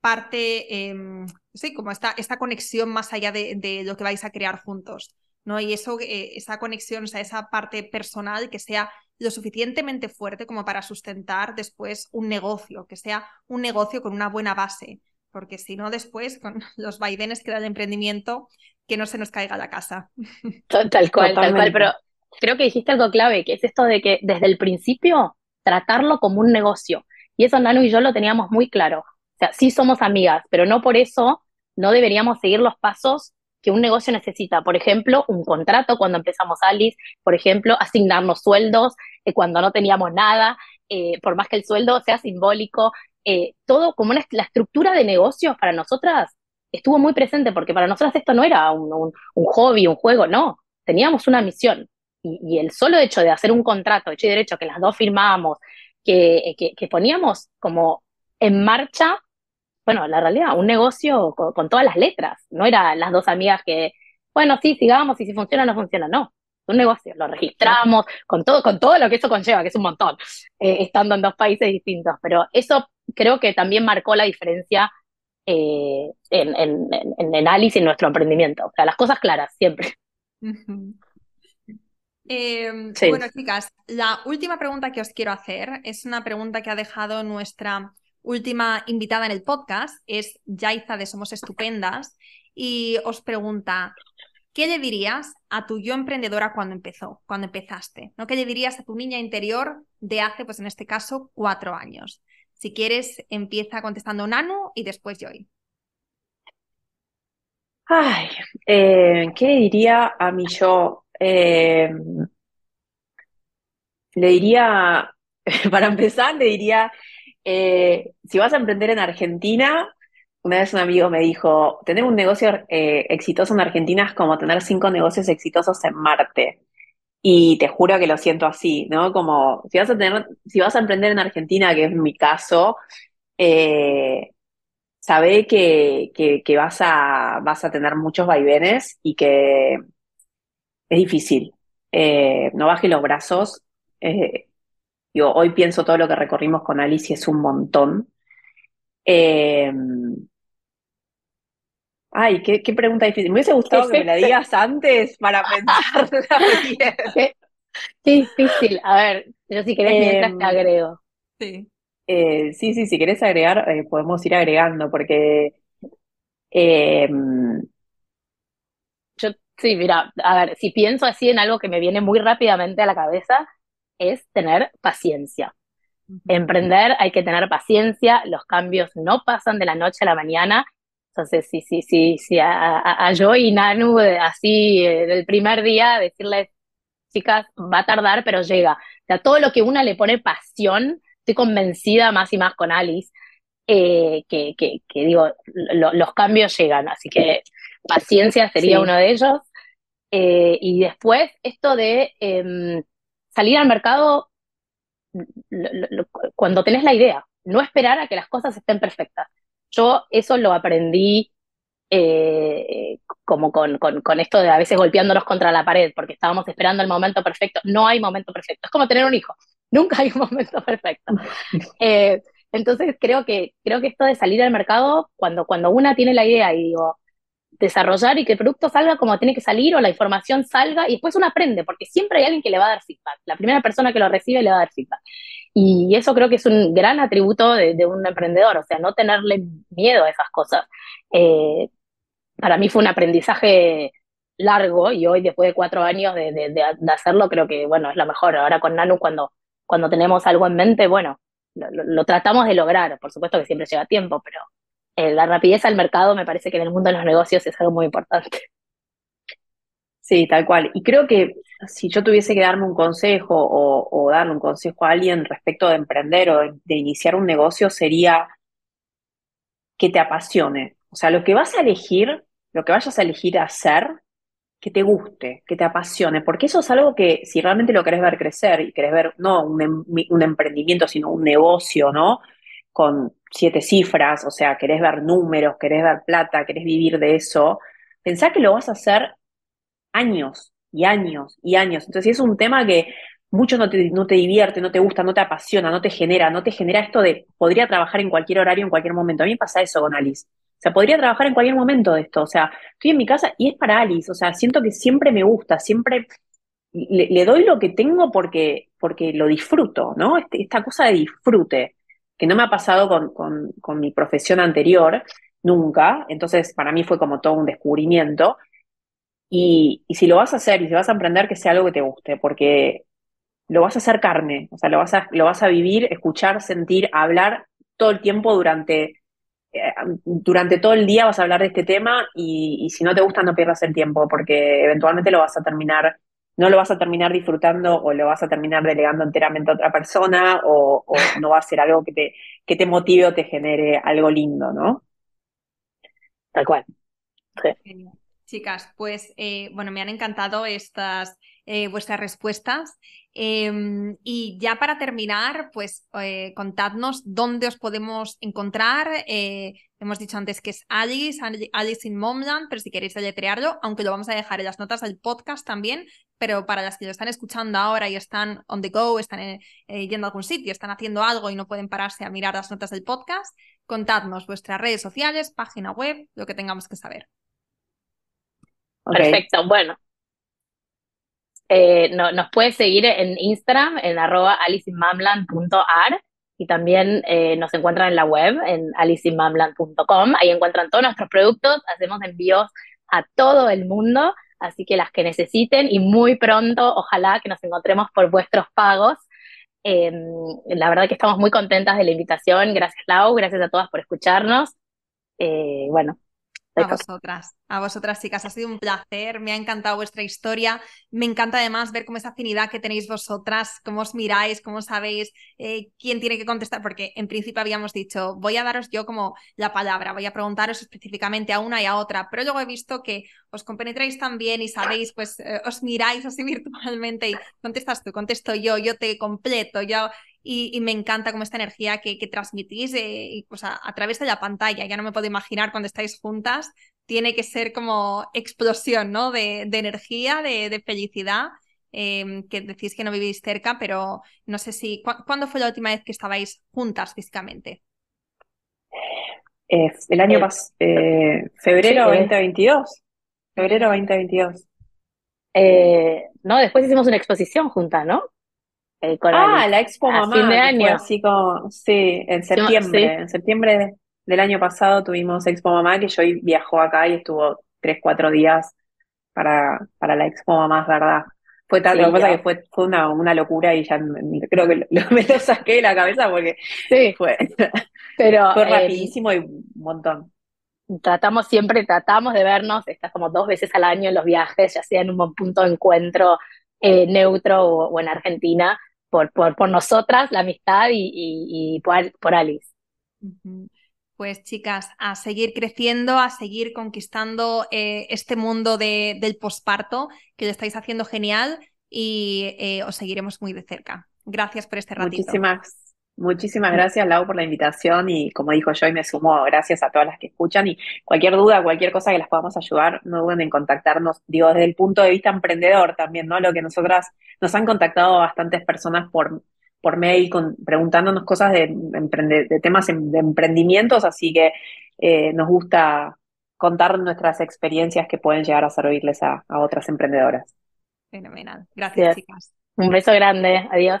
parte, em, sí, como esta, esta conexión más allá de, de, lo que vais a crear juntos. ¿No? Y eso, eh, esa conexión, o sea, esa parte personal que sea lo suficientemente fuerte como para sustentar después un negocio, que sea un negocio con una buena base, porque si no después con los vaivenes que da el emprendimiento, que no se nos caiga la casa. Tal cual, tal cual, pero creo que dijiste algo clave, que es esto de que desde el principio tratarlo como un negocio. Y eso Nano y yo lo teníamos muy claro. O sea, sí somos amigas, pero no por eso no deberíamos seguir los pasos que un negocio necesita. Por ejemplo, un contrato cuando empezamos Alice, por ejemplo, asignarnos sueldos eh, cuando no teníamos nada, eh, por más que el sueldo sea simbólico, eh, todo como una, la estructura de negocios para nosotras estuvo muy presente, porque para nosotras esto no era un, hobby, un juego, no, teníamos una misión. Y, el solo hecho de hacer un contrato hecho y derecho que las dos firmamos, que, que poníamos como en marcha bueno, la realidad, un negocio con, todas las letras, no era las dos amigas que, bueno, sí, sigamos y si funciona no funciona, no, un negocio, lo registramos con todo, con todo lo que eso conlleva, que es un montón, eh, estando en dos países distintos, pero eso creo que también marcó la diferencia eh, en, en, en, Alice y en nuestro emprendimiento, o sea, las cosas claras, siempre. Em, bueno, chicas, la última pregunta que os quiero hacer es una pregunta que ha dejado nuestra última invitada en el podcast es Yaiza de Somos Estupendas y os pregunta, ¿qué le dirías a tu yo emprendedora cuando empezó, cuando empezaste? ¿no? ¿Qué le dirías a tu niña interior de hace, pues en este caso, cuatro años? Si quieres, empieza contestando Nanu y después Joy. Ay, eh, ¿qué le diría a mi yo? Eh, le diría, para empezar, le diría eh, si vas a emprender en Argentina, una vez un amigo me dijo, tener un negocio eh, exitoso en Argentina es como tener cinco negocios exitosos en Marte. Y te juro que lo siento así, ¿no? Como si vas a tener, si vas a emprender en Argentina, que es mi caso, eh, sabe que, que, vas, a, vas a tener muchos vaivenes y que es difícil. no bajes los brazos. Yo hoy pienso todo lo que recorrimos con Alicia es un montón. Eh, ay, qué, pregunta difícil. Me hubiese gustado que me la digas antes para pensarla bien. Qué, difícil. A ver, yo si querés mientras te em, agrego. Sí. Eh, sí, sí, si querés agregar, eh, podemos ir agregando, porque em, yo, sí, mira, a ver, si pienso así en algo que me viene muy rápidamente a la cabeza, es tener paciencia. Emprender hay que tener paciencia, los cambios no pasan de la noche a la mañana. Entonces, sí, sí, sí, sí, a, yo y Nanu, así, eh, del primer día, decirles, chicas, va a tardar, pero llega. O sea, todo lo que una le pone pasión, estoy convencida más y más con Alice, eh, que, que, digo, los cambios llegan. Así que paciencia sería uno de ellos. Eh, y después, esto de em, salir al mercado cuando tenés la idea, no esperar a que las cosas estén perfectas. Yo eso lo aprendí eh, como con, con, esto de a veces golpeándonos contra la pared, porque estábamos esperando el momento perfecto. No hay momento perfecto. Es como tener un hijo. Nunca hay un momento perfecto. Eh, entonces creo que, creo que esto de salir al mercado, cuando, cuando una tiene la idea y digo, desarrollar y que el producto salga como tiene que salir o la información salga y después uno aprende, porque siempre hay alguien que le va a dar feedback. La primera persona que lo recibe le va a dar feedback. Y eso creo que es un gran atributo de, un emprendedor, o sea, no tenerle miedo a esas cosas. Eh, para mí fue un aprendizaje largo y hoy, después de cuatro años de, de, hacerlo, creo que, bueno, es lo mejor. Ahora con Nanu, cuando, cuando tenemos algo en mente, bueno, lo tratamos de lograr. Por supuesto que siempre lleva tiempo, pero la rapidez al mercado me parece que en el mundo de los negocios es algo muy importante. Sí, tal cual. Y creo que si yo tuviese que darme un consejo o, darle un consejo a alguien respecto de emprender o de, iniciar un negocio sería que te apasione. O sea, lo que vas a elegir, lo que vayas a elegir hacer, que te guste, que te apasione, porque eso es algo que si realmente lo querés ver crecer y querés ver no un, em, un emprendimiento, sino un negocio, ¿no? Con siete cifras, o sea, querés ver números, querés ver plata, querés vivir de eso, pensá que lo vas a hacer años y años y años. Entonces, si es un tema que mucho no te, no te divierte, no te gusta, no te apasiona, no te genera, no te genera esto de podría trabajar en cualquier horario, en cualquier momento. A mí me pasa eso con Alice. O sea, podría trabajar en cualquier momento de esto. O sea, estoy en mi casa y es para Alice. O sea, siento que siempre me gusta, siempre le, doy lo que tengo porque, porque lo disfruto, ¿no? Este, esta cosa de disfrute, que no me ha pasado con, con, mi profesión anterior, nunca. Entonces, para mí fue como todo un descubrimiento. Y, y, si lo vas a hacer y si vas a emprender, que sea algo que te guste, porque lo vas a hacer carne, o sea, lo vas a, lo vas a vivir, escuchar, sentir, hablar todo el tiempo durante, eh, durante todo el día vas a hablar de este tema y, si no te gusta no pierdas el tiempo porque eventualmente lo vas a terminar, no lo vas a terminar disfrutando o lo vas a terminar delegando enteramente a otra persona o, no va a ser algo que te, que te motive o te genere algo lindo, ¿no? Tal cual. Chicas, pues eh, bueno, me han encantado estas eh, vuestras respuestas. Em, y ya para terminar, pues eh, contadnos dónde os podemos encontrar. Eh, hemos dicho antes que es Alice, Alice in Momland, pero si queréis deletrearlo, aunque lo vamos a dejar en las notas del podcast también, pero para las que lo están escuchando ahora y están on the go, están yendo a algún sitio, están haciendo algo y no pueden pararse a mirar las notas del podcast, contadnos vuestras redes sociales, página web, lo que tengamos que saber. Perfecto, bueno, eh, no, nos puedes seguir en Instagram, en arroba y también eh, nos encuentran en la web, en aliceinmamland.com. Ahí encuentran todos nuestros productos, hacemos envíos a todo el mundo, así que las que necesiten y muy pronto, ojalá que nos encontremos por vuestros pagos. Em, la verdad que estamos muy contentas de la invitación. Gracias Lau, gracias a todas por escucharnos. Eh, bueno, a vosotras, a vosotras chicas, ha sido un placer, me ha encantado vuestra historia, me encanta además ver cómo esa afinidad que tenéis vosotras, cómo os miráis, cómo sabéis eh, quién tiene que contestar, porque en principio habíamos dicho, voy a daros yo como la palabra, voy a preguntaros específicamente a una y a otra, pero luego he visto que os compenetráis tan bien y sabéis, pues eh, os miráis así virtualmente y contestas tú, contesto yo, yo te completo, yo y, me encanta como esta energía que, transmitís eh, a, través de la pantalla. Ya no me puedo imaginar cuando estáis juntas, tiene que ser como explosión ¿no? de, energía, de, felicidad. Em, que decís que no vivís cerca, pero no sé si. ¿Cuándo fue la última vez que estabais juntas físicamente? Eh, el año pasado, eh, febrero 2022. Febrero 2022. no, después hicimos una exposición juntas, ¿no? Ah, la Expo Mamá. Fin de año. Así como, sí, en septiembre. En septiembre del año pasado tuvimos Expo Mamá, que yo viajó acá y estuvo tres, cuatro días para, para la Expo Mamá, verdad. Fue tal, lo que pasa que fue, fue una, una locura y ya creo que me lo saqué de la cabeza porque sí. fue, Pero, fue eh, rapidísimo y un montón. Tratamos siempre, tratamos de vernos, estás como dos veces al año en los viajes, ya sea en un punto de encuentro eh, neutro o, en Argentina, por, por, nosotras, la amistad y, por, Alice. Pues chicas, a seguir creciendo, a seguir conquistando eh, este mundo de, del posparto, que lo estáis haciendo genial y eh, os seguiremos muy de cerca. Gracias por este ratito. Muchísimas Muchísimas gracias, Lau, por la invitación y como dijo yo, y me sumo gracias a todas las que escuchan y cualquier duda, cualquier cosa que las podamos ayudar, no duden en contactarnos, digo, desde el punto de vista emprendedor también, ¿no? Lo que nosotras nos han contactado bastantes personas por, por mail con, preguntándonos cosas de, de temas de emprendimientos, así que eh, nos gusta contar nuestras experiencias que pueden llegar a servirles a, a otras emprendedoras. Fenomenal. Gracias, chicas. Un beso grande. Adiós.